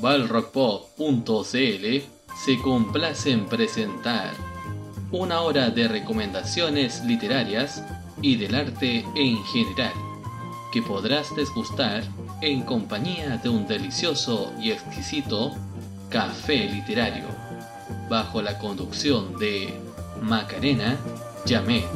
balrockpop.cl se complace en presentar una hora de recomendaciones literarias y del arte en general, que podrás desgustar en compañía de un delicioso y exquisito café literario, bajo la conducción de Macarena Yamet.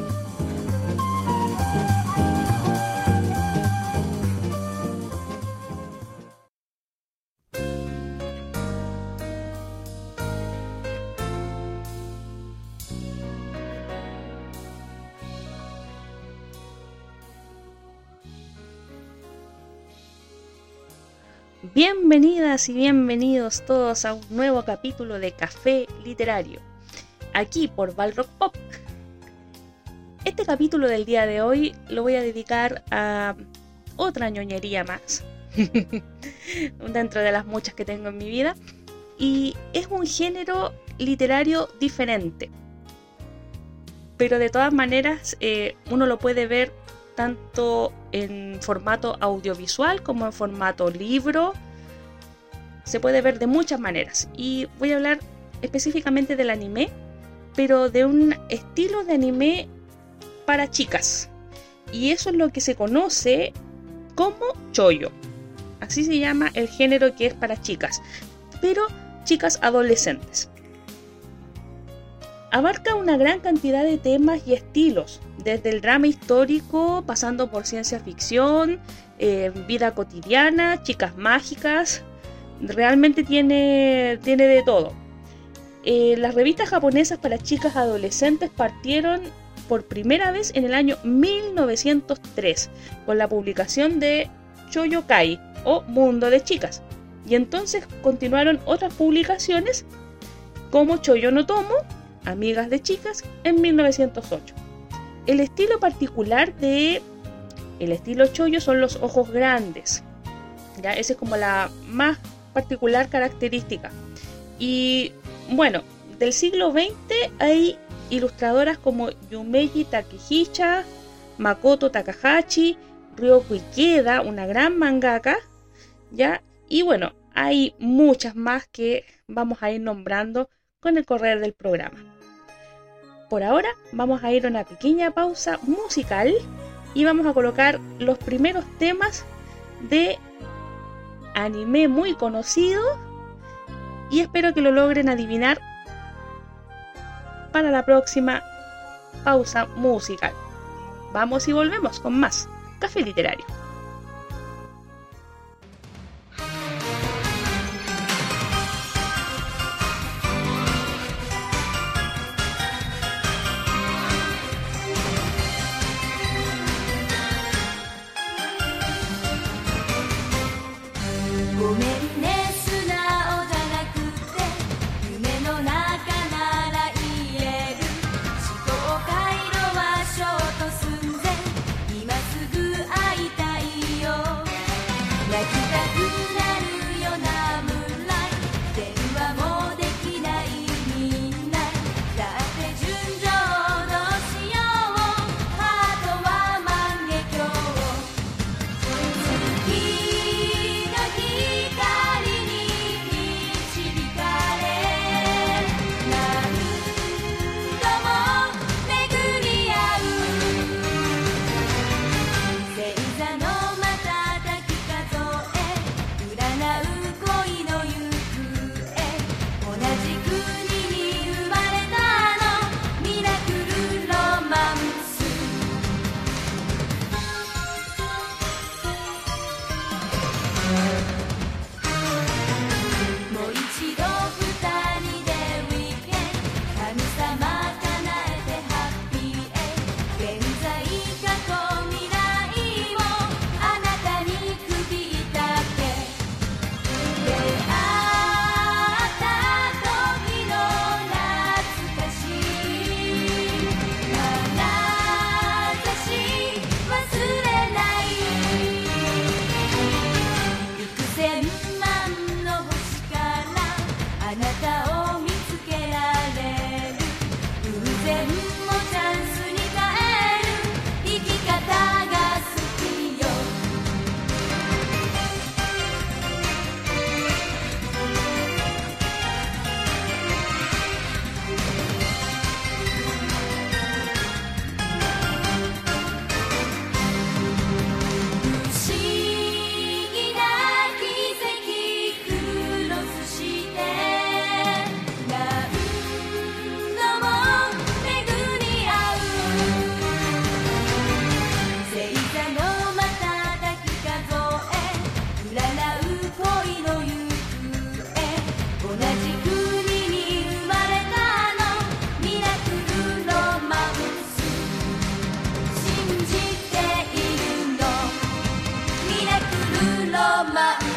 Y bienvenidos todos a un nuevo capítulo de Café Literario, aquí por Balrock Pop. Este capítulo del día de hoy lo voy a dedicar a otra ñoñería más, dentro de las muchas que tengo en mi vida, y es un género literario diferente. Pero de todas maneras eh, uno lo puede ver tanto en formato audiovisual como en formato libro se puede ver de muchas maneras. Y voy a hablar específicamente del anime, pero de un estilo de anime para chicas. Y eso es lo que se conoce como choyo. Así se llama el género que es para chicas, pero chicas adolescentes. Abarca una gran cantidad de temas y estilos, desde el drama histórico, pasando por ciencia ficción, eh, vida cotidiana, chicas mágicas, realmente tiene, tiene de todo. Eh, las revistas japonesas para chicas adolescentes partieron por primera vez en el año 1903 con la publicación de Choyokai o Mundo de Chicas. Y entonces continuaron otras publicaciones como Choyo no Tomo, Amigas de Chicas, en 1908. El estilo particular de el estilo Choyo son los ojos grandes. Ya, esa es como la más particular característica. Y bueno, del siglo XX hay ilustradoras como Yumeji Takehisa, Makoto Takahashi, Ryoko Ikeda, una gran mangaka, ¿ya? Y bueno, hay muchas más que vamos a ir nombrando con el correr del programa. Por ahora vamos a ir a una pequeña pausa musical y vamos a colocar los primeros temas de anime muy conocido y espero que lo logren adivinar para la próxima pausa musical. Vamos y volvemos con más Café Literario. my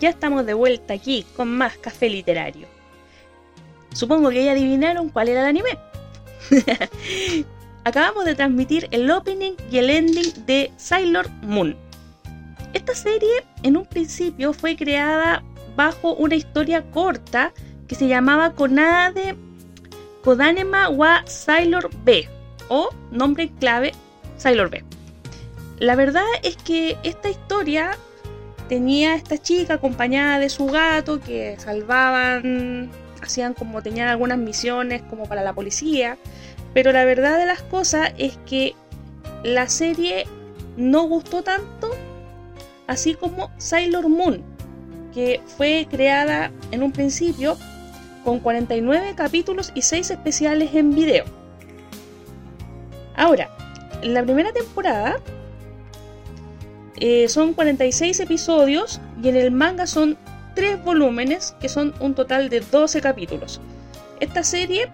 Ya estamos de vuelta aquí con más café literario. Supongo que ya adivinaron cuál era el anime. Acabamos de transmitir el opening y el ending de Sailor Moon. Esta serie en un principio fue creada bajo una historia corta que se llamaba Konade Kodanema wa Sailor B o nombre clave Sailor B. La verdad es que esta historia tenía esta chica acompañada de su gato que salvaban, hacían como tenían algunas misiones como para la policía, pero la verdad de las cosas es que la serie no gustó tanto, así como Sailor Moon, que fue creada en un principio con 49 capítulos y 6 especiales en video. Ahora, en la primera temporada eh, son 46 episodios y en el manga son 3 volúmenes que son un total de 12 capítulos. Esta serie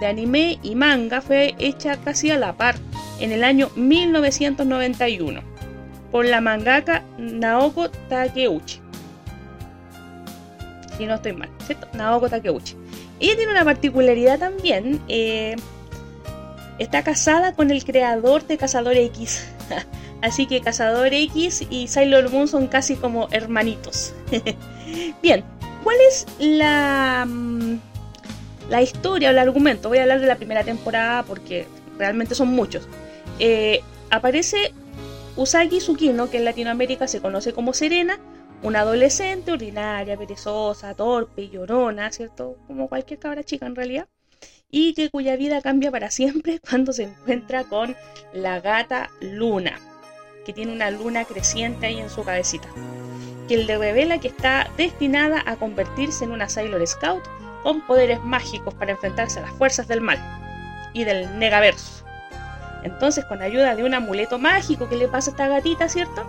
de anime y manga fue hecha casi a la par en el año 1991 por la mangaka Naoko Takeuchi. Si no estoy mal, ¿cierto? Naoko Takeuchi. Ella tiene una particularidad también. Eh, está casada con el creador de Cazador X. Así que Cazador X y Sailor Moon son casi como hermanitos. Bien, ¿cuál es la, mm, La historia o el argumento, voy a hablar de la primera temporada porque realmente son muchos. Eh, aparece Usagi Tsukino, que en Latinoamérica se conoce como Serena, una adolescente ordinaria, perezosa, torpe, llorona, ¿cierto? Como cualquier cabra chica en realidad. Y que cuya vida cambia para siempre cuando se encuentra con la gata Luna, que tiene una luna creciente ahí en su cabecita. Que le revela que está destinada a convertirse en una Sailor Scout con poderes mágicos para enfrentarse a las fuerzas del mal y del negaverso. Entonces, con ayuda de un amuleto mágico que le pasa a esta gatita, ¿cierto?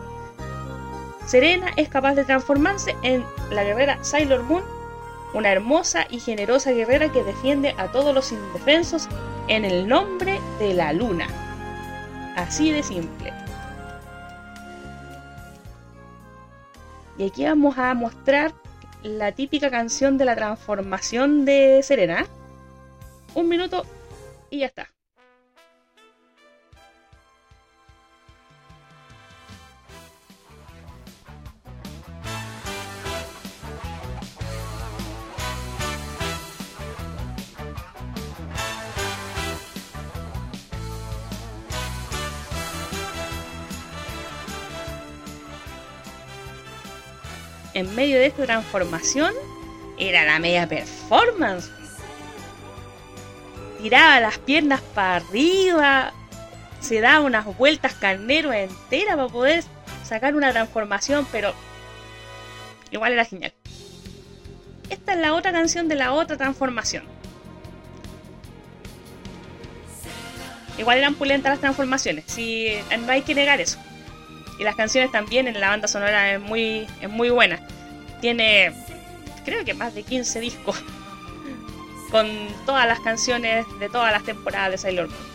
Serena es capaz de transformarse en la guerrera Sailor Moon, una hermosa y generosa guerrera que defiende a todos los indefensos en el nombre de la luna. Así de simple. Y aquí vamos a mostrar la típica canción de la transformación de Serena. Un minuto y ya está. En medio de esta transformación era la media performance. Tiraba las piernas para arriba, se daba unas vueltas carnero entera para poder sacar una transformación, pero igual era genial. Esta es la otra canción de la otra transformación. Igual eran pulentas las transformaciones, si no hay que negar eso. Y las canciones también en la banda sonora es muy, es muy buena. Tiene, creo que más de 15 discos. Con todas las canciones de todas las temporadas de Sailor Moon.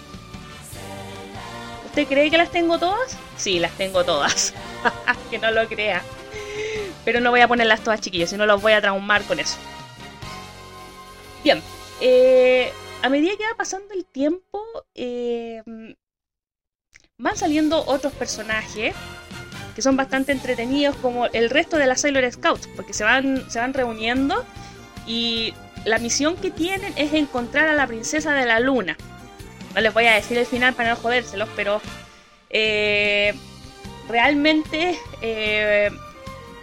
¿Usted cree que las tengo todas? Sí, las tengo todas. que no lo crea. Pero no voy a ponerlas todas chiquillos, si no los voy a traumar con eso. Bien. Eh, a medida que va pasando el tiempo, eh, van saliendo otros personajes que son bastante entretenidos como el resto de las Sailor Scouts, porque se van, se van reuniendo y la misión que tienen es encontrar a la princesa de la luna. No les voy a decir el final para no jodérselos, pero eh, realmente eh,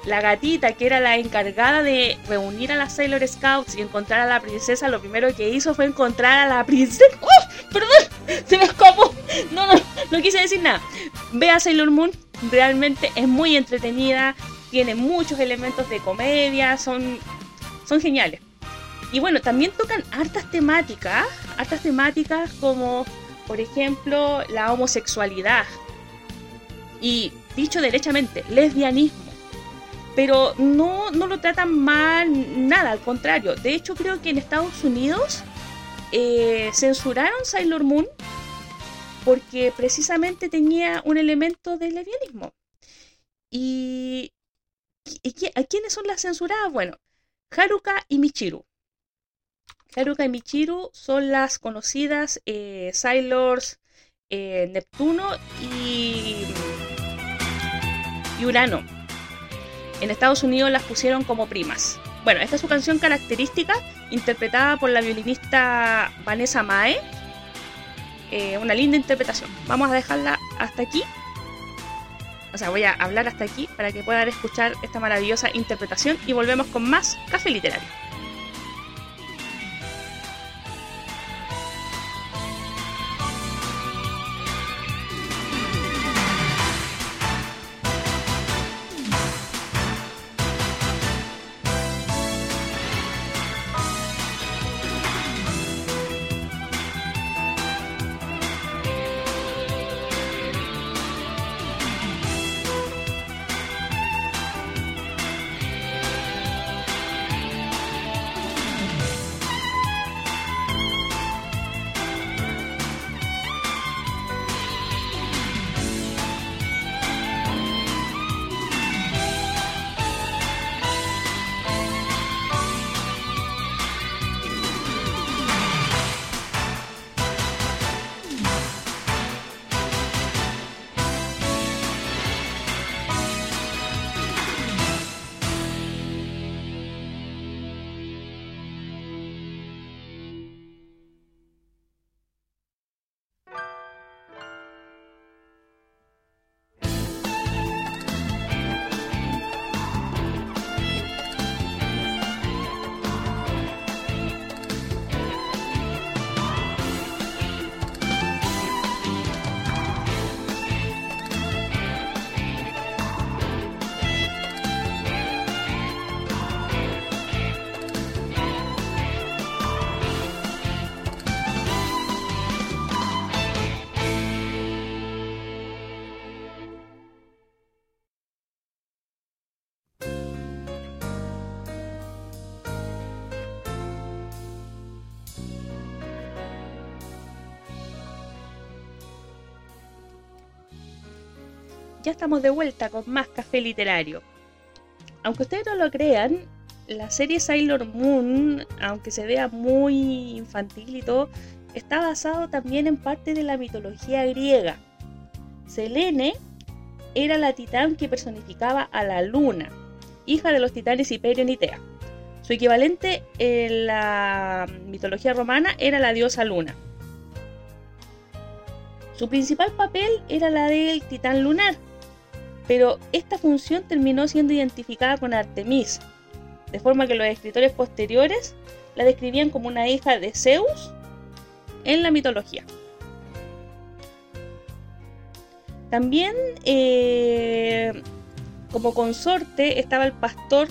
la gatita que era la encargada de reunir a las Sailor Scouts y encontrar a la princesa, lo primero que hizo fue encontrar a la princesa. ¡Oh! ¡Perdón! Se me escapó. No, no, no quise decir nada. Ve a Sailor Moon, realmente es muy entretenida, tiene muchos elementos de comedia, son, son geniales. Y bueno, también tocan hartas temáticas, hartas temáticas como, por ejemplo, la homosexualidad. Y dicho derechamente, lesbianismo. Pero no, no lo tratan mal, nada, al contrario. De hecho, creo que en Estados Unidos eh, censuraron Sailor Moon porque precisamente tenía un elemento de lesbianismo. ¿Y, a quiénes son las censuradas? Bueno, Haruka y Michiru. Haruka y Michiru son las conocidas eh, Sailors eh, Neptuno y, y Urano. En Estados Unidos las pusieron como primas. Bueno, esta es su canción característica, interpretada por la violinista Vanessa Mae eh, una linda interpretación. Vamos a dejarla hasta aquí. O sea, voy a hablar hasta aquí para que puedan escuchar esta maravillosa interpretación y volvemos con más café literario. Estamos de vuelta con más café literario. Aunque ustedes no lo crean, la serie Sailor Moon, aunque se vea muy infantil y todo, está basado también en parte de la mitología griega. Selene era la titán que personificaba a la luna, hija de los titanes Hyperion y Tea. Su equivalente en la mitología romana era la diosa luna. Su principal papel era la del titán lunar, pero esta función terminó siendo identificada con Artemis, de forma que los escritores posteriores la describían como una hija de Zeus en la mitología. También eh, como consorte estaba el pastor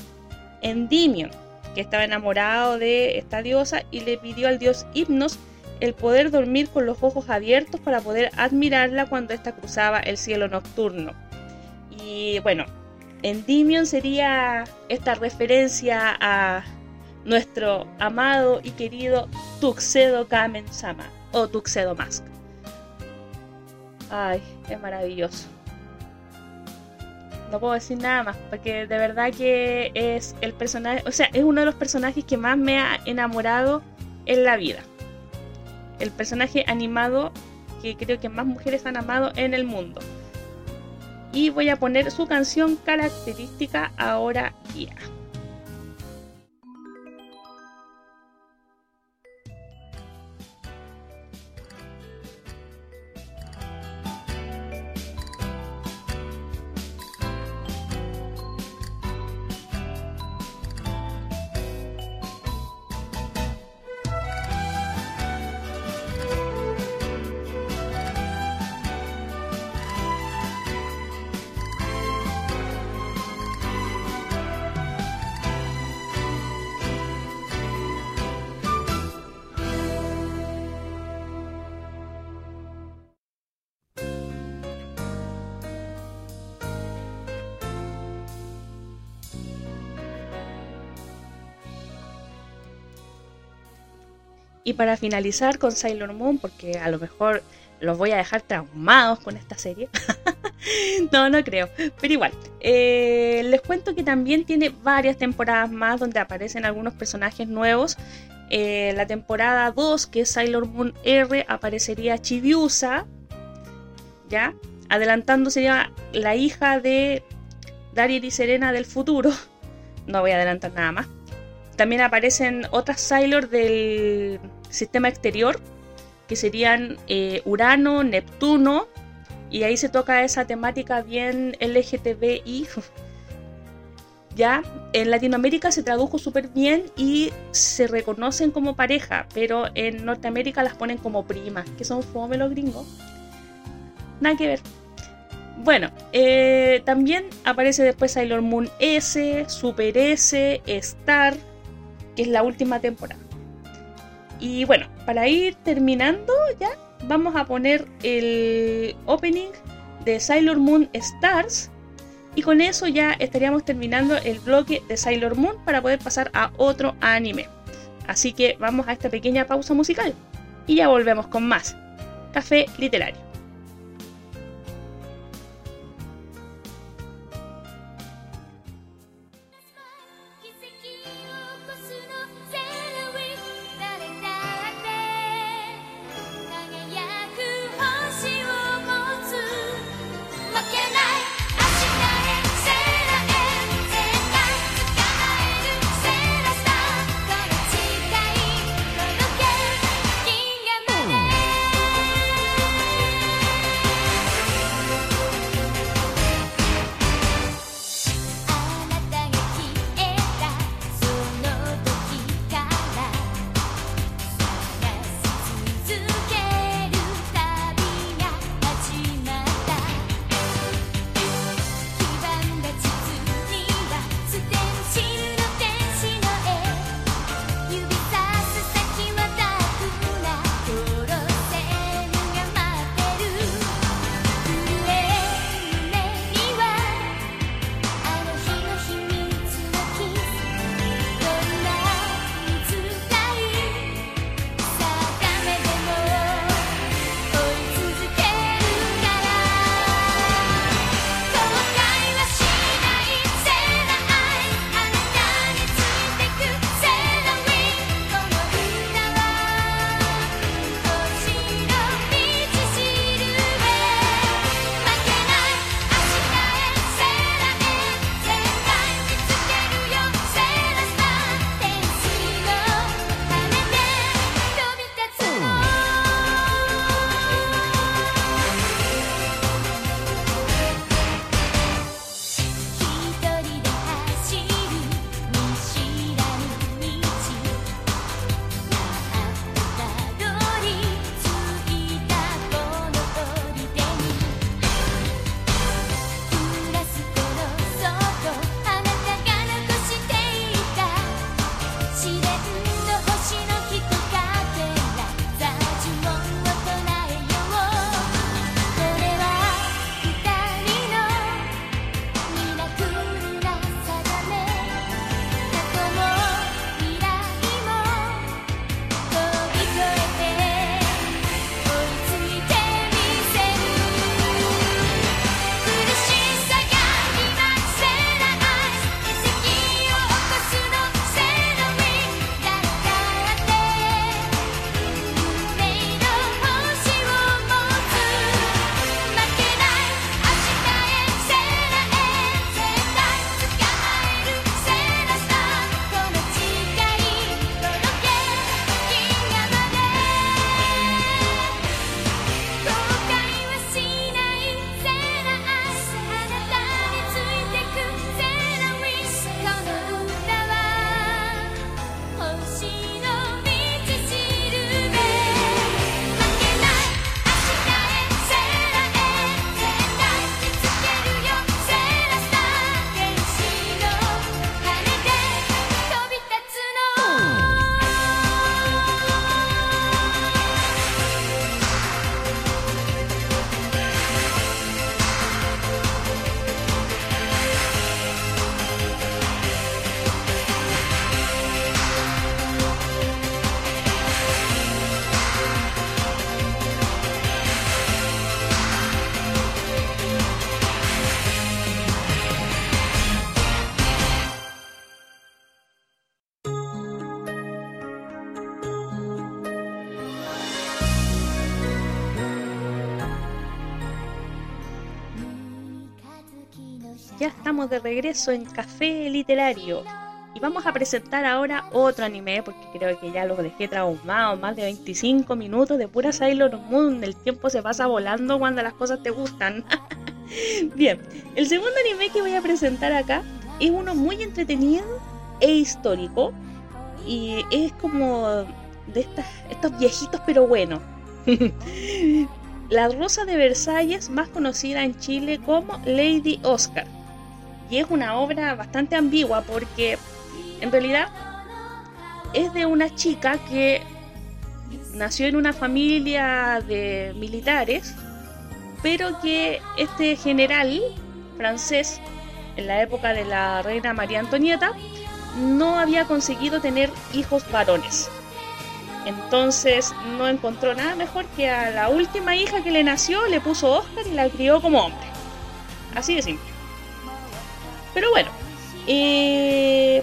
Endymion, que estaba enamorado de esta diosa y le pidió al dios Hipnos el poder dormir con los ojos abiertos para poder admirarla cuando ésta cruzaba el cielo nocturno. Y bueno, Endymion sería esta referencia a nuestro amado y querido Tuxedo Kamen Sama o Tuxedo Mask. Ay, es maravilloso. No puedo decir nada más, porque de verdad que es el personaje, o sea, es uno de los personajes que más me ha enamorado en la vida. El personaje animado que creo que más mujeres han amado en el mundo. Y voy a poner su canción característica ahora ya. Y para finalizar con Sailor Moon, porque a lo mejor los voy a dejar traumados con esta serie. no, no creo. Pero igual, eh, les cuento que también tiene varias temporadas más donde aparecen algunos personajes nuevos. Eh, la temporada 2, que es Sailor Moon R, aparecería Chibiusa. ¿Ya? Adelantando sería la hija de Dariel y Serena del futuro. No voy a adelantar nada más. También aparecen otras Sailor del sistema exterior, que serían eh, Urano, Neptuno, y ahí se toca esa temática bien LGTBI. ya, en Latinoamérica se tradujo súper bien y se reconocen como pareja, pero en Norteamérica las ponen como primas, que son fome los gringos. Nada que ver. Bueno, eh, también aparece después Sailor Moon S, Super S, Star, que es la última temporada. Y bueno, para ir terminando ya, vamos a poner el opening de Sailor Moon Stars. Y con eso ya estaríamos terminando el bloque de Sailor Moon para poder pasar a otro anime. Así que vamos a esta pequeña pausa musical. Y ya volvemos con más. Café Literario. De regreso en Café Literario. Y vamos a presentar ahora otro anime, porque creo que ya los dejé traumados, más de 25 minutos de pura Sailor Moon. El tiempo se pasa volando cuando las cosas te gustan. Bien, el segundo anime que voy a presentar acá es uno muy entretenido e histórico. Y es como de estas, estos viejitos pero buenos. la Rosa de Versalles, más conocida en Chile como Lady Oscar. Y es una obra bastante ambigua porque en realidad es de una chica que nació en una familia de militares, pero que este general francés, en la época de la reina María Antonieta, no había conseguido tener hijos varones. Entonces no encontró nada mejor que a la última hija que le nació le puso Oscar y la crió como hombre. Así de simple. Pero bueno, eh,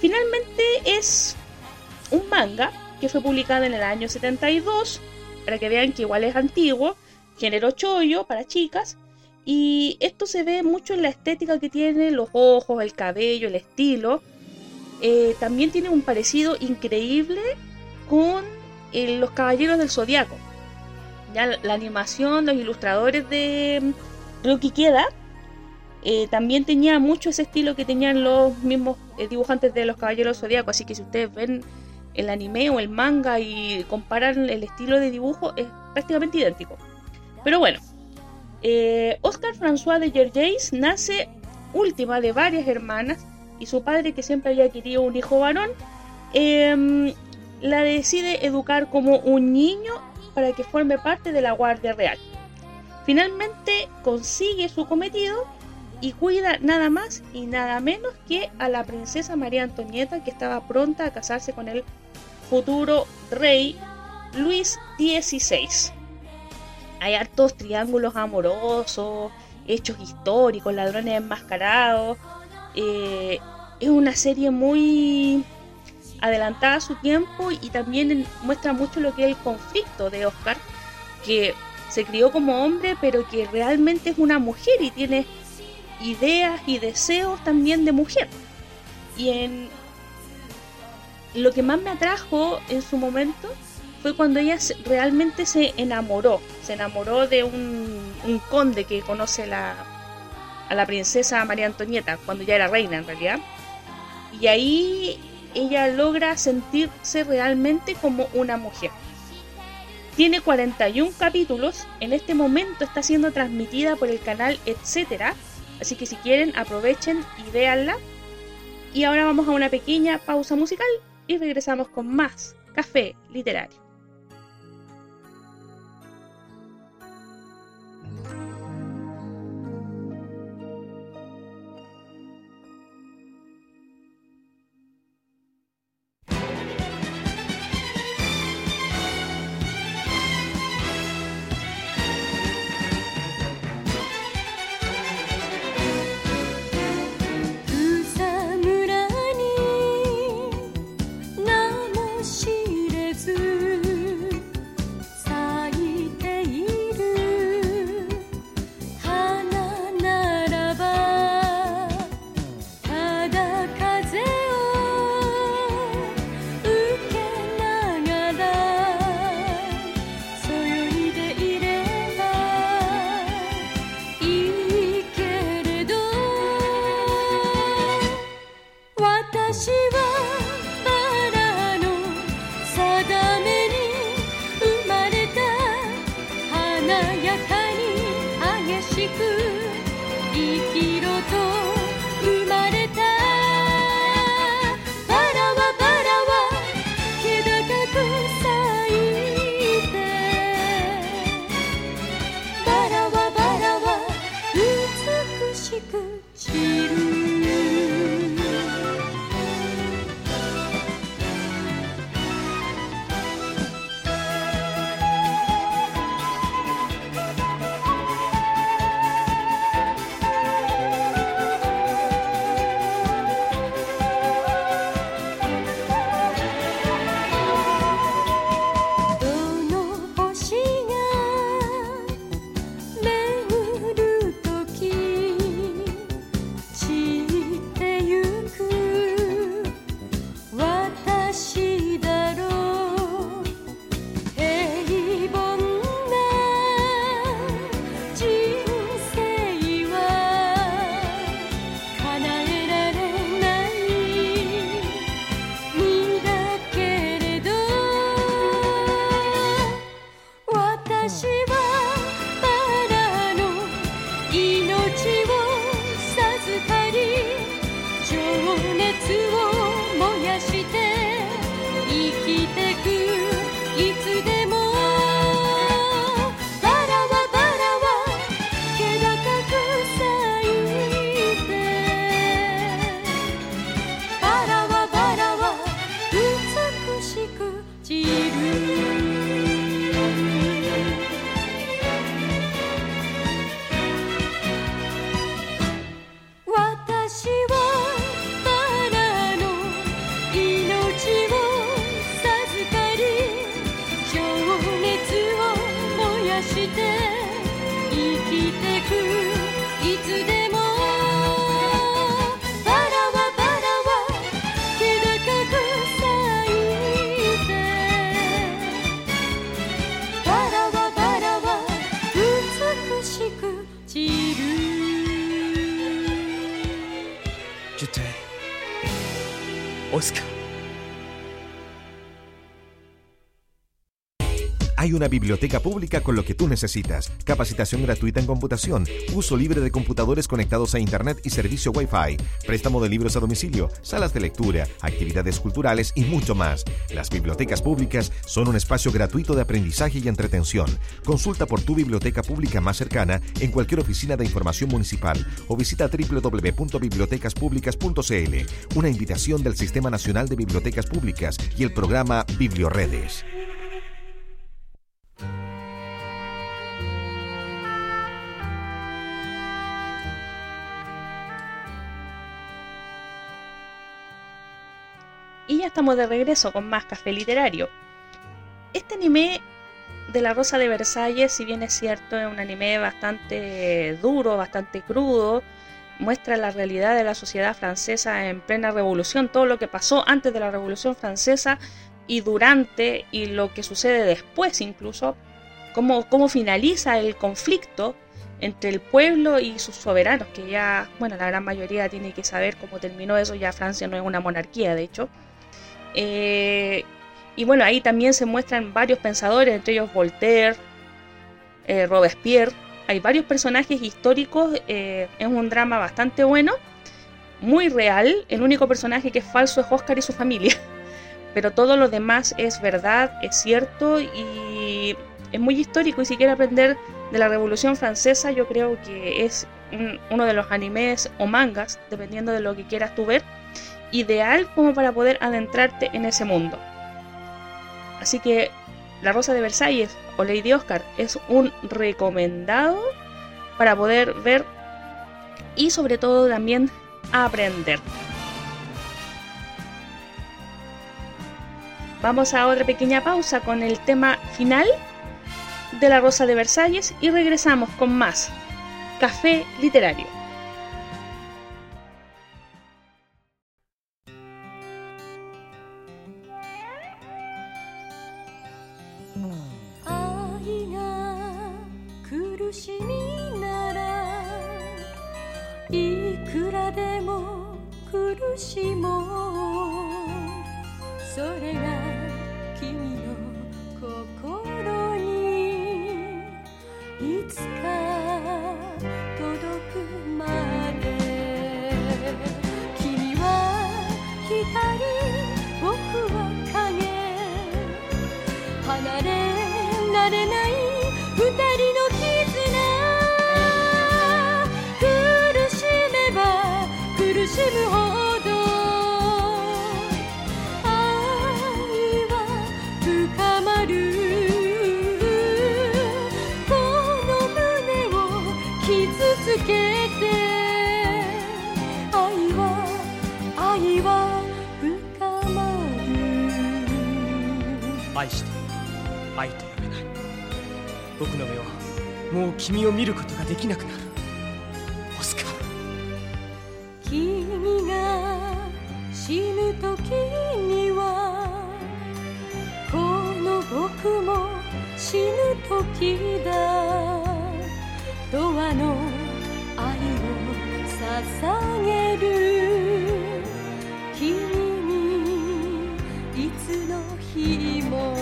finalmente es un manga que fue publicado en el año 72, para que vean que igual es antiguo, género chollo para chicas, y esto se ve mucho en la estética que tiene, los ojos, el cabello, el estilo, eh, también tiene un parecido increíble con eh, los Caballeros del Zodiaco. Ya la, animación, los ilustradores de Ryuki Keda eh, también tenía mucho ese estilo que tenían los mismos dibujantes de los Caballeros del Zodiaco. Así que si ustedes ven el anime o el manga y comparan el estilo de dibujo, es prácticamente idéntico. Pero bueno, Oscar François de Gergeis nace última de varias hermanas y su padre, que siempre había querido un hijo varón, em, la decide educar como un niño para que forme parte de la Guardia Real. Finalmente consigue su cometido y cuida nada más y nada menos que a la princesa María Antonieta que estaba pronta a casarse con el futuro rey Luis XVI. Hay hartos triángulos amorosos, hechos históricos, ladrones enmascarados, eh, es una serie muy adelantada a su tiempo y también muestra mucho lo que es el conflicto de Oscar, que se crió como hombre, pero que realmente es una mujer y tiene ideas y deseos también de mujer. Y en lo que más me atrajo en su momento fue cuando ella realmente se enamoró, se enamoró de un, un conde que conoce la, a la princesa María Antonieta, cuando ya era reina en realidad y ahí ella logra sentirse realmente como una mujer. Tiene 41 capítulos, en este momento está siendo transmitida por el canal Etcétera, así que si quieren aprovechen y véanla. Y ahora vamos a una pequeña pausa musical y regresamos con más café literario. seed biblioteca pública con lo que tú necesitas. Capacitación gratuita en computación, uso libre de computadores conectados a Internet y servicio Wi-Fi, préstamo de libros a domicilio, salas de lectura, actividades culturales y mucho más. Las bibliotecas públicas son un espacio gratuito de aprendizaje y entretención. Consulta por tu biblioteca pública más cercana en cualquier oficina de información municipal o visita www.bibliotecaspublicas.cl. Una invitación del Sistema Nacional de Bibliotecas Públicas y el programa Biblioredes. Estamos de regreso con más café literario. Este anime de la Rosa de Versalles, si bien es cierto, es un anime bastante duro, bastante crudo, muestra la realidad de la sociedad francesa en plena revolución, todo lo que pasó antes de la revolución francesa y durante y lo que sucede después incluso, cómo, cómo finaliza el conflicto entre el pueblo y sus soberanos, que ya, bueno, la gran mayoría tiene que saber cómo terminó eso, ya Francia no es una monarquía, de hecho. Eh, y bueno, ahí también se muestran varios pensadores, entre ellos Voltaire, eh, Robespierre. Hay varios personajes históricos. Eh, es un drama bastante bueno, muy real. El único personaje que es falso es Oscar y su familia. Pero todo lo demás es verdad, es cierto y es muy histórico. Y si quieres aprender de la Revolución Francesa, yo creo que es uno de los animes o mangas, dependiendo de lo que quieras tú ver ideal como para poder adentrarte en ese mundo. Así que La Rosa de Versalles o Lady Oscar es un recomendado para poder ver y sobre todo también aprender. Vamos a otra pequeña pausa con el tema final de La Rosa de Versalles y regresamos con más Café Literario. しもうそれが君の心にいつか届くまで君は光僕は影離れられないしむほど愛は深まる。この胸を傷つけて愛は愛は深まる。愛して愛と呼べない。僕の目はもう君を見ることができなくなる死ぬ時にはこの僕も死ぬ時だ。ドアの愛を捧げる。君にいつの日も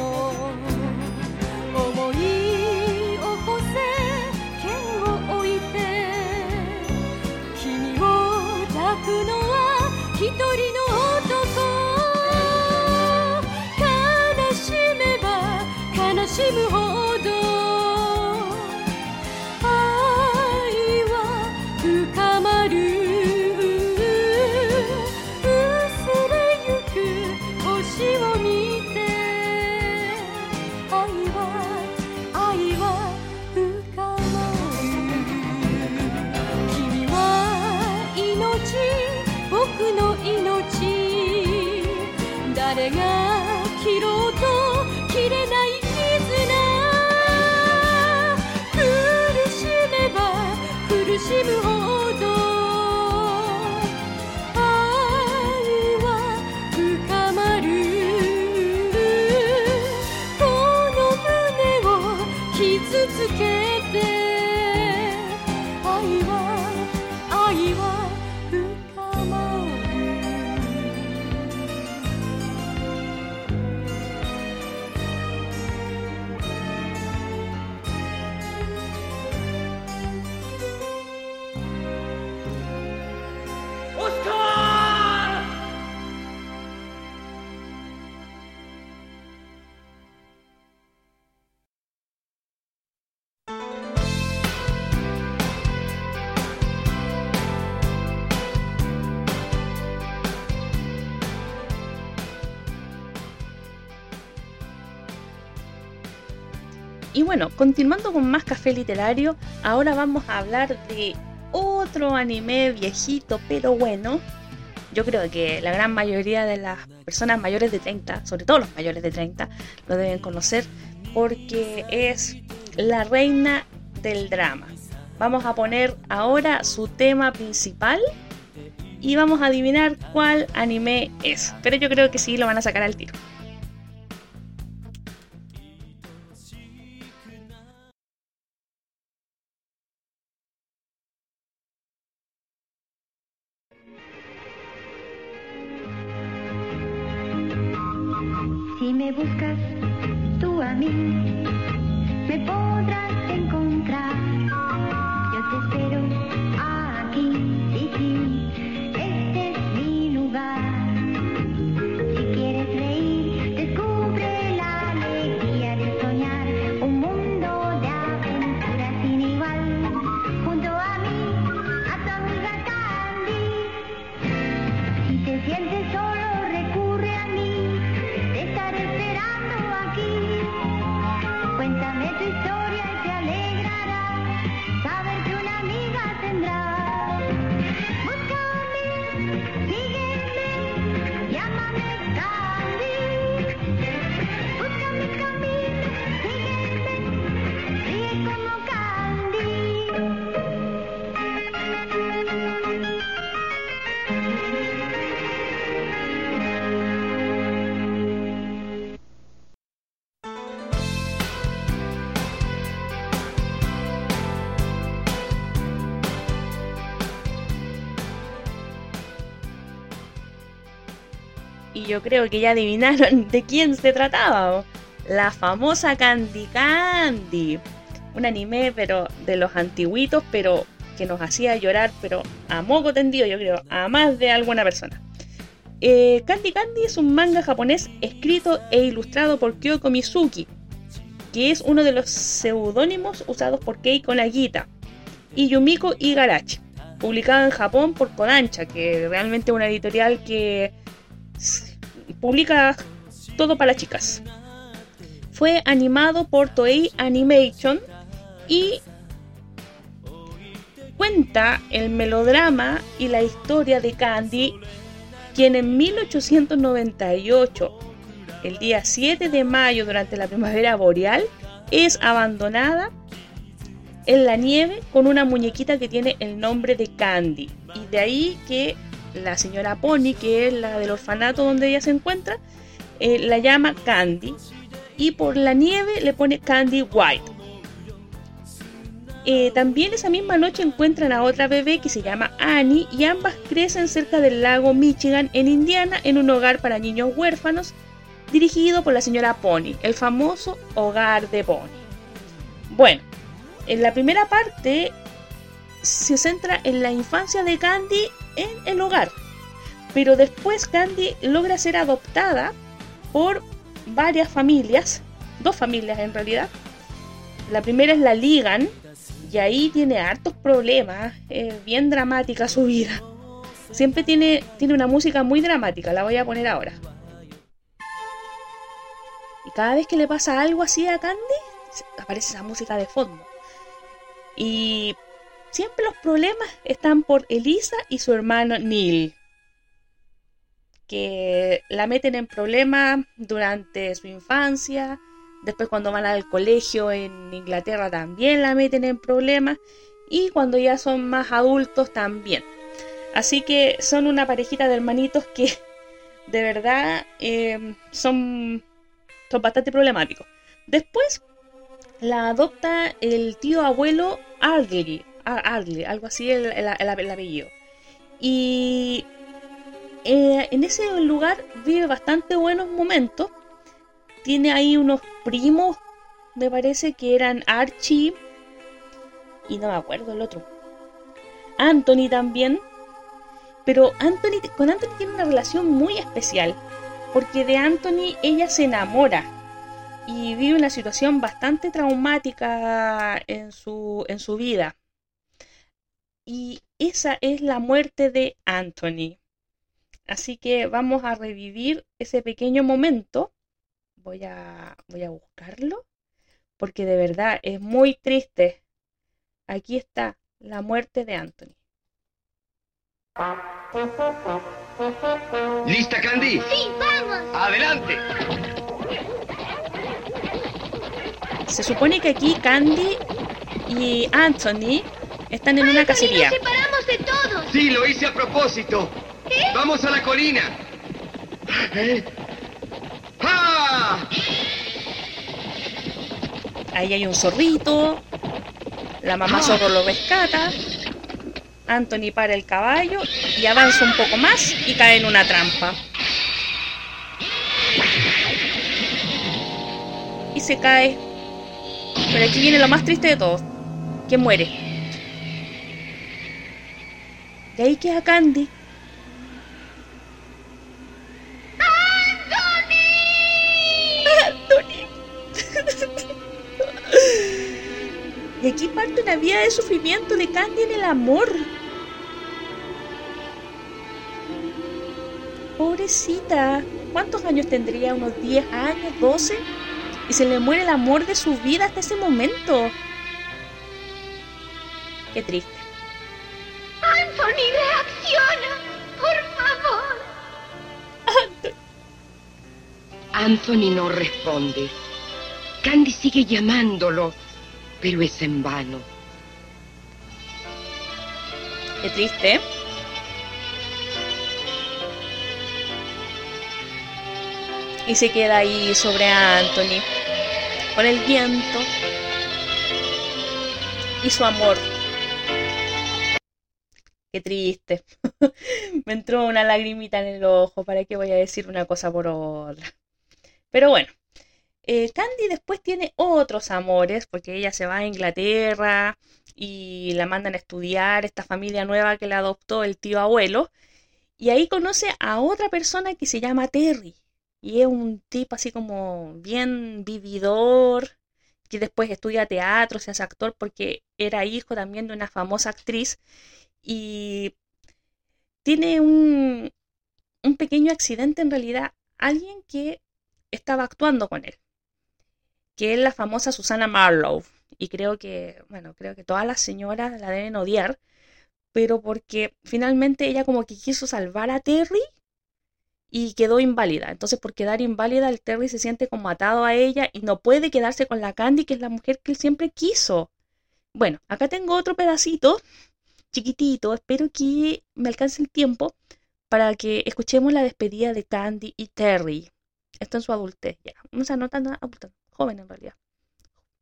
bueno, continuando con más café literario, ahora vamos a hablar de otro anime viejito pero bueno. Yo creo que la gran mayoría de las personas mayores de 30, sobre todo los mayores de 30, lo deben conocer porque es la reina del drama. Vamos a poner ahora su tema principal y vamos a adivinar cuál anime es. Pero yo creo que sí lo van a sacar al tiro. Yo creo que ya adivinaron de quién se trataba. La famosa Candy Candy. Un anime, pero de los antiguitos, pero que nos hacía llorar, pero a moco tendido, yo creo, a más de alguna persona. Eh, Candy Candy es un manga japonés escrito e ilustrado por Kyoko Mizuki, que es uno de los seudónimos usados por Keiko Nagita y Yumiko Igarashi, publicado en Japón por Kodansha, que realmente es una editorial que publica todo para chicas. Fue animado por Toei Animation y cuenta el melodrama y la historia de Candy, quien en 1898, el día 7 de mayo durante la primavera boreal, es abandonada en la nieve con una muñequita que tiene el nombre de Candy. Y de ahí que la señora Pony, que es la del orfanato donde ella se encuentra, eh, la llama Candy. Y por la nieve le pone Candy White. Eh, también esa misma noche encuentran a otra bebé que se llama Annie y ambas crecen cerca del lago Michigan en Indiana en un hogar para niños huérfanos dirigido por la señora Pony, el famoso hogar de Pony. Bueno, en la primera parte se centra en la infancia de Candy en el hogar, pero después Candy logra ser adoptada por varias familias, dos familias en realidad. La primera es la Ligan, y ahí tiene hartos problemas, es bien dramática su vida. Siempre tiene, tiene una música muy dramática, la voy a poner ahora. Y cada vez que le pasa algo así a Candy, aparece esa música de fondo. Y siempre los problemas están por Elisa y su hermano Neil. Que la meten en problemas durante su infancia. Después cuando van al colegio en Inglaterra también la meten en problemas. Y cuando ya son más adultos también. Así que son una parejita de hermanitos que de verdad son, son bastante problemáticos. Después la adopta el tío abuelo Ardley, Ardley algo así el apellido. Y eh, en ese lugar vive bastante buenos momentos. Tiene ahí unos primos, me parece que eran Archie y no me acuerdo el otro. Anthony también. Pero Anthony, con Anthony tiene una relación muy especial. Porque de Anthony ella se enamora y vive una situación bastante traumática en su, en su vida. Y esa es la muerte de Anthony. Así que vamos a revivir ese pequeño momento. Voy a, voy a buscarlo porque de verdad es muy triste. Aquí está la muerte de Anthony. ¿Lista, Candy? Sí, vamos. ¡Adelante! Se supone que aquí Candy y Anthony están en una cacería. Nos separamos de todos. Sí, lo hice a propósito. ¡Vamos a la colina! ¿Eh? ¡Ah! Ahí hay un zorrito. La mamá zorro lo rescata. Anthony para el caballo y avanza un poco más y cae en una trampa. Y se cae. Pero aquí viene lo más triste de todo. Que muere. Ahí queda Candy. ¡Anthony! Y aquí parte una vida de sufrimiento de Candy en el amor. Pobrecita. ¿Cuántos años tendría? ¿Unos 10 años? ¿12? Y se le muere el amor de su vida hasta ese momento. Qué triste. Anthony no responde. Candy sigue llamándolo, pero es en vano. Qué triste. Y se queda ahí sobre Anthony. Con el viento. Y su amor. Qué triste. Me entró una lagrimita en el ojo. ¿Para qué voy a decir una cosa por otra? Pero bueno. eh, Candy después tiene otros amores. Porque ella se va a Inglaterra. Y la mandan a estudiar. Esta familia nueva que la adoptó el tío abuelo. Y ahí conoce a otra persona que se llama Terry. Y es un tipo así como bien vividor, que después estudia teatro, se hace actor porque era hijo también de una famosa actriz. Y tiene un, un pequeño accidente en realidad, alguien que estaba actuando con él, que es la famosa Susana Marlowe. Y creo que, bueno, creo que todas las señoras la deben odiar, pero porque finalmente ella como que quiso salvar a Terry y quedó inválida. Entonces, por quedar inválida, el Terry se siente como atado a ella y no puede quedarse con la Candy, que es la mujer que él siempre quiso. Bueno, acá tengo otro pedacito, chiquitito, espero que me alcance el tiempo para que escuchemos la despedida de Candy y Terry. Esto en su adultez, ya. O sea, no tan adulta, joven en realidad.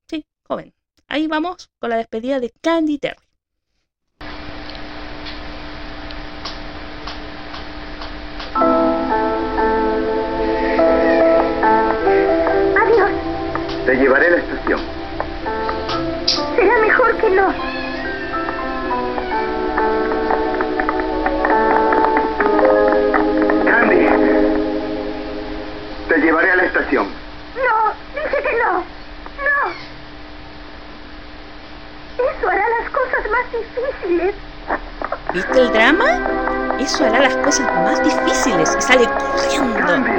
Sí, joven. Ahí vamos con la despedida de Candy Terry. Adiós. Te llevaré a la estación. Será mejor que no. Te llevaré a la estación. No, dice que no. No. Eso hará las cosas más difíciles. ¿Viste el drama? Eso hará las cosas más difíciles y sale corriendo.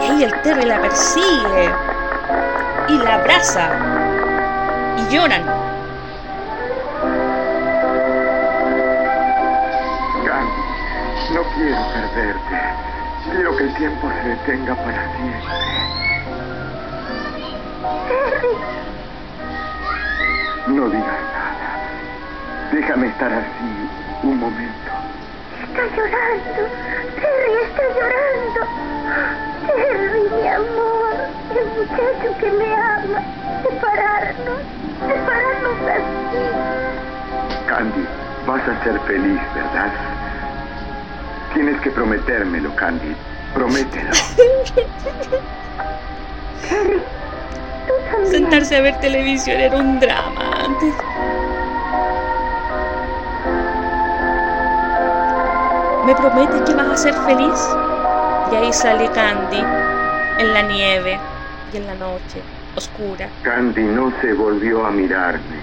Y ahí el Terry la persigue y la abraza y lloran. Candy, no quiero. Quiero que el tiempo se detenga para siempre. No digas nada. Déjame estar así un momento. Está llorando. Terry está llorando. Terry, mi amor. El muchacho que me ama. Separarnos. Separarnos así. Candy, vas a ser feliz, ¿verdad? Tienes que prometérmelo, Candy. Promételo. Terry, tú también. Sentarse a ver televisión era un drama antes. ¿Me prometes que vas a ser feliz? Y ahí sale Candy en la nieve y en la noche oscura. Candy no se volvió a mirarme.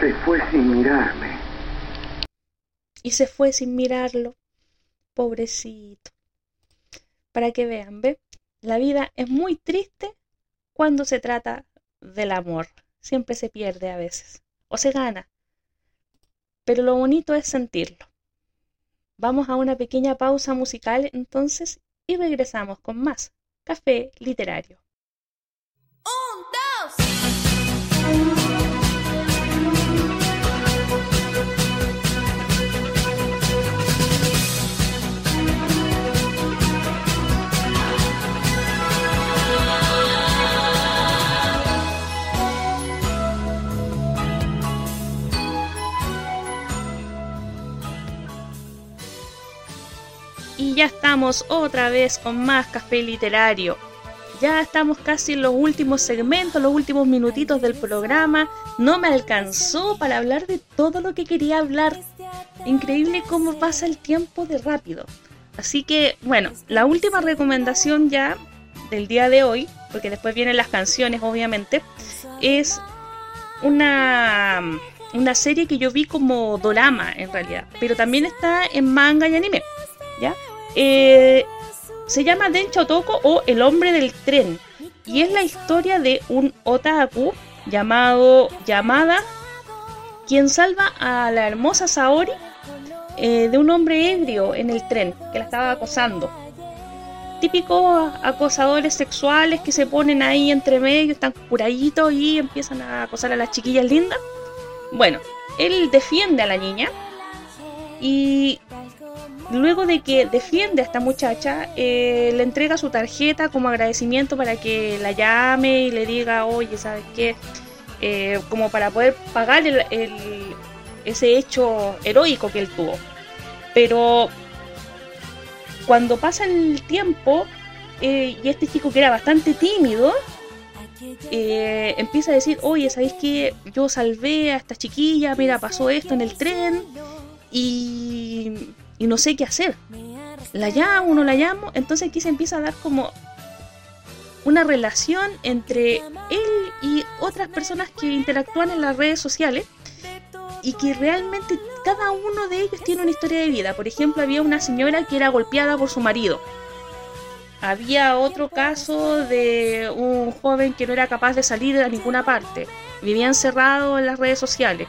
Se fue sin mirarme. Y se fue sin mirarlo. Pobrecito. Para que vean, ¿ve? La vida es muy triste cuando se trata del amor. Siempre se pierde a veces, o se gana. Pero lo bonito es sentirlo. Vamos a una pequeña pausa musical entonces y regresamos con más Café Literario. Ya estamos otra vez con más café literario. Ya estamos casi en los últimos segmentos, los últimos minutitos del programa. No me alcanzó para hablar de todo lo que quería hablar. Increíble cómo pasa el tiempo de rápido. Así que, bueno, la última recomendación ya del día de hoy, porque después vienen las canciones, obviamente, es una, una serie que yo vi como dorama en realidad, pero también está en manga y anime. ¿Ya? Eh, se llama Dencho Otoko o El hombre del tren. Y es la historia de un otaku llamado Yamada, quien salva a la hermosa Saori eh, de un hombre ebrio en el tren que la estaba acosando. Típicos acosadores sexuales que se ponen ahí entre medio, están curaditos y empiezan a acosar a las chiquillas lindas. Bueno, él defiende a la niña y Luego de que defiende a esta muchacha, eh, le entrega su tarjeta como agradecimiento para que la llame y le diga, oye, ¿sabes qué? Eh, como para poder pagar ese hecho heroico que él tuvo. Pero cuando pasa el tiempo eh, y este chico que era bastante tímido, empieza a decir, oye, ¿sabes qué? Yo salvé a esta chiquilla, mira, pasó esto en el tren y y no sé qué hacer. La llamo, no la llamo, entonces aquí se empieza a dar como una relación entre él y otras personas que interactúan en las redes sociales y que realmente cada uno de ellos tiene una historia de vida. Por ejemplo, había una señora que era golpeada por su marido. Había otro caso de un joven que no era capaz de salir a ninguna parte. Vivía encerrado en las redes sociales.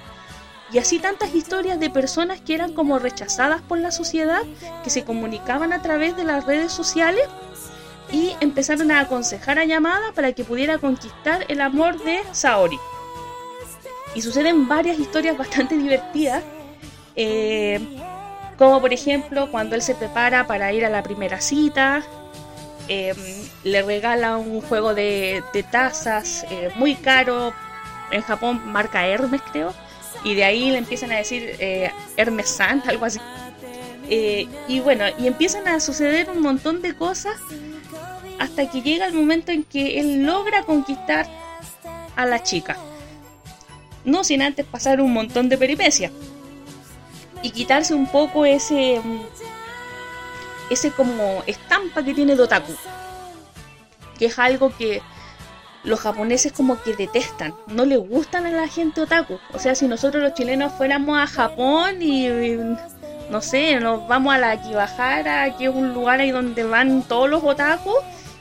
Y así tantas historias de personas que eran como rechazadas por la sociedad, que se comunicaban a través de las redes sociales y empezaron a aconsejar a Yamada para que pudiera conquistar el amor de Saori. Y suceden varias historias bastante divertidas, eh, como por ejemplo cuando él se prepara para ir a la primera cita, eh, le regala un juego de, tazas eh, muy caro, en Japón marca Hermes creo, y de ahí le empiezan a decir eh, Hermes San, algo así. Eh, y bueno, y empiezan a suceder un montón de cosas hasta que llega el momento en que él logra conquistar a la chica. No sin antes pasar un montón de peripecias. Y quitarse un poco ese. ese como estampa que tiene Dotaku. Que es algo que los japoneses como que detestan, no les gustan a la gente otaku. O sea, si nosotros los chilenos fuéramos a Japón y, no sé, nos vamos a la Akibahara, que es un lugar ahí donde van todos los otaku,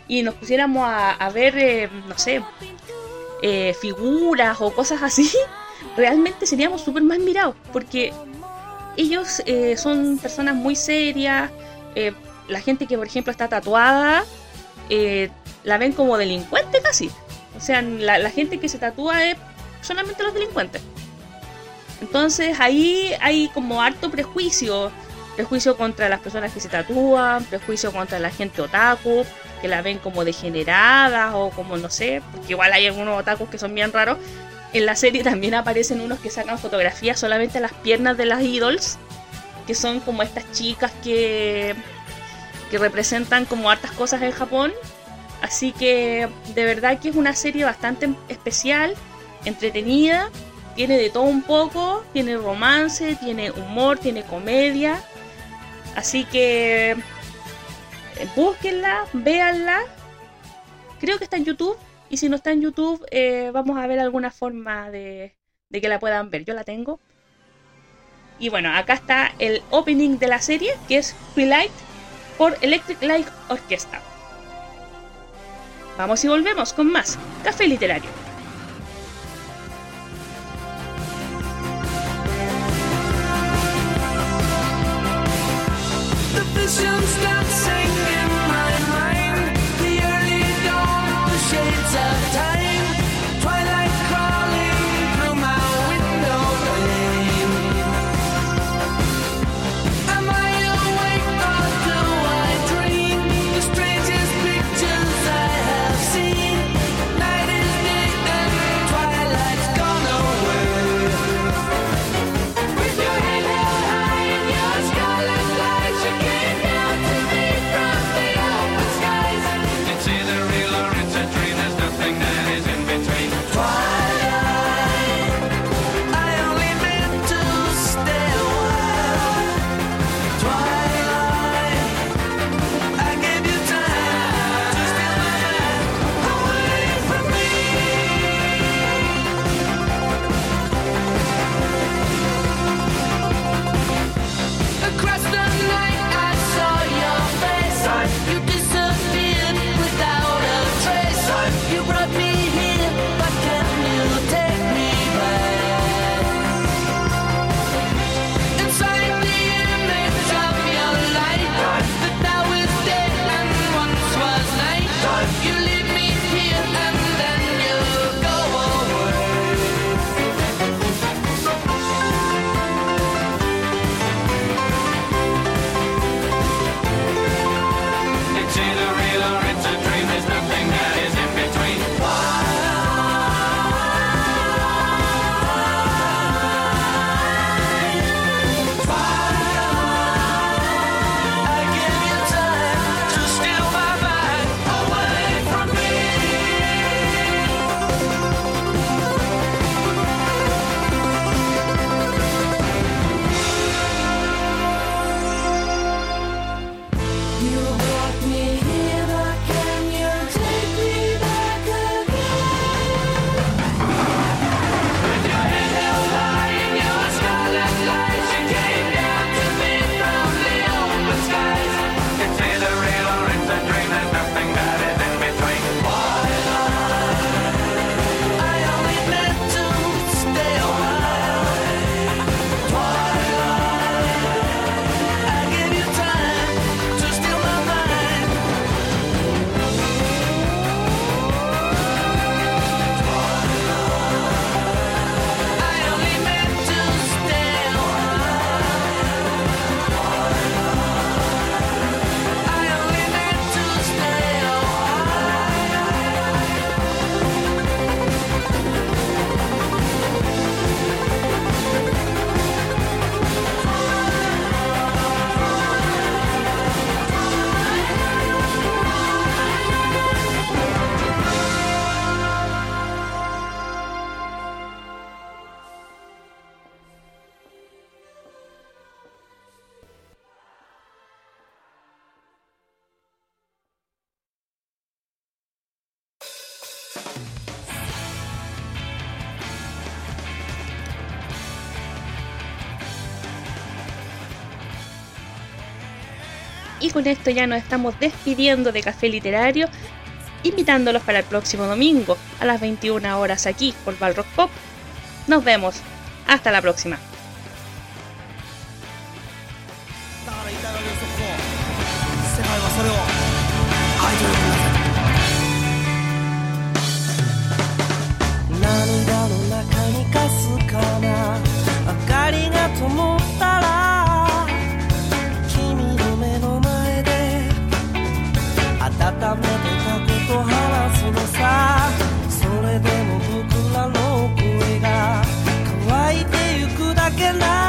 y nos pusiéramos a, ver, eh, no sé, eh, figuras o cosas así, realmente seríamos súper mal mirados, porque ellos eh, son personas muy serias, la gente que por ejemplo está tatuada, la ven como delincuente casi. O sea, la, gente que se tatúa es solamente los delincuentes. Entonces ahí hay como harto prejuicio. Prejuicio contra las personas que se tatúan, prejuicio contra la gente otaku, que la ven como degeneradas o como no sé, porque igual hay algunos otakus que son bien raros. En la serie también aparecen unos que sacan fotografías solamente a las piernas de las idols, que son como estas chicas que, que representan como hartas cosas en Japón Así que de verdad que es una serie bastante especial, entretenida, tiene de todo un poco, tiene romance, tiene humor, tiene comedia. Así que eh, búsquenla, véanla. Creo que está en YouTube. Y si no está en YouTube, eh, vamos a ver alguna forma de, de que la puedan ver. Yo la tengo. Y bueno, acá está el opening de la serie, que es Light por Electric Light Orchestra. Vamos y volvemos con más Café Literario. Y con esto ya nos estamos despidiendo de Café Literario, invitándolos para el próximo domingo a las 21 horas aquí por Balrock Pop. Nos vemos. Hasta la próxima.「明かりが灯ったら」さ。それでも僕らの声が乾いてゆくだけな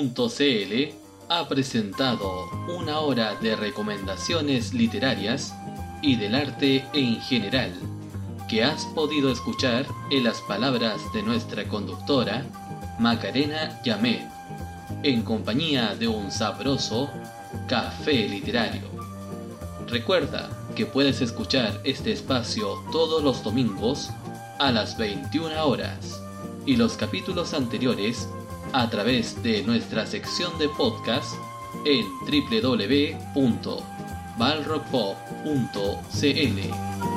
balrockpod.cl ha presentado una hora de recomendaciones literarias y del arte en general, que has podido escuchar en las palabras de nuestra conductora, Macarena Yamet, en compañía de un sabroso café literario. Recuerda que puedes escuchar este espacio todos los domingos a las 21 horas y los capítulos anteriores a través de nuestra sección de podcast en www.balrockpop.cl.